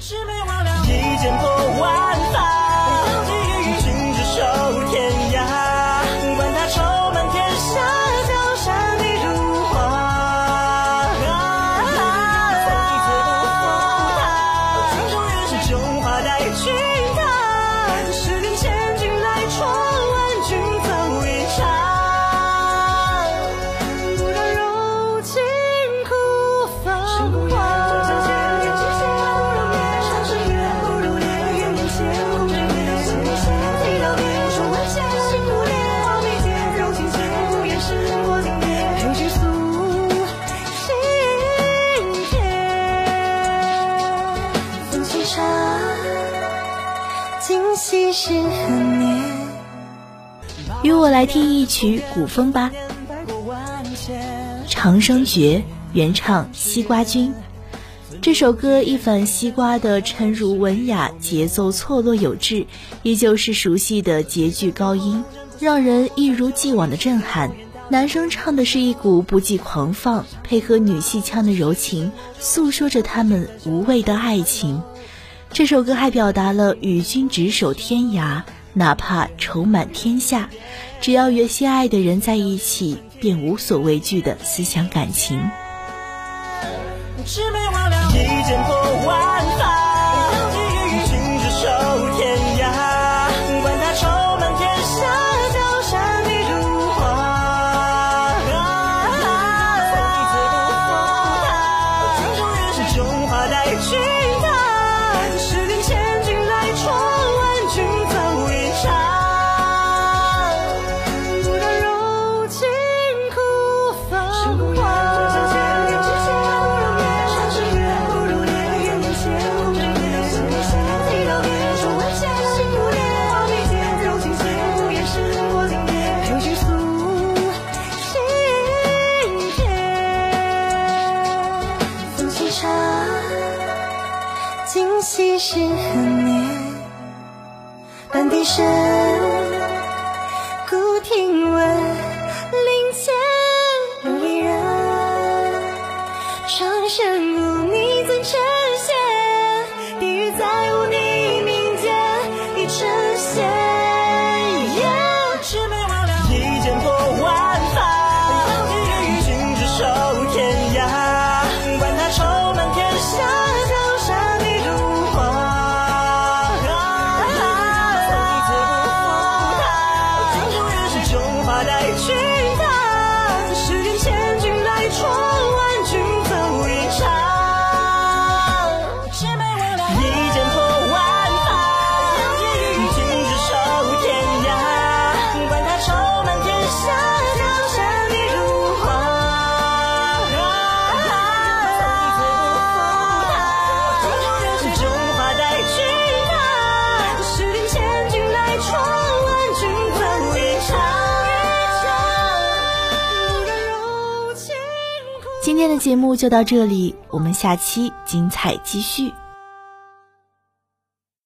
魑魅魍魉一剑破今夕是何年？与我来听一曲古风吧，《长生诀》原唱西瓜君。这首歌一反西瓜的沉如文雅，节奏错落有致，依旧是熟悉的节句高音，让人一如既往的震撼。男生唱的是一股不羁狂放，配合女戏腔的柔情，诉说着他们无畏的爱情。这首歌还表达了与君执手天涯，哪怕愁满天下，只要与心爱的人在一起，便无所畏惧的思想感情。魑魅魍魉，一剑破万法，茶，今夕是何年？半笛声，孤听闻，林间有一人，长生来去今天的节目就到这里，我们下期精彩继续。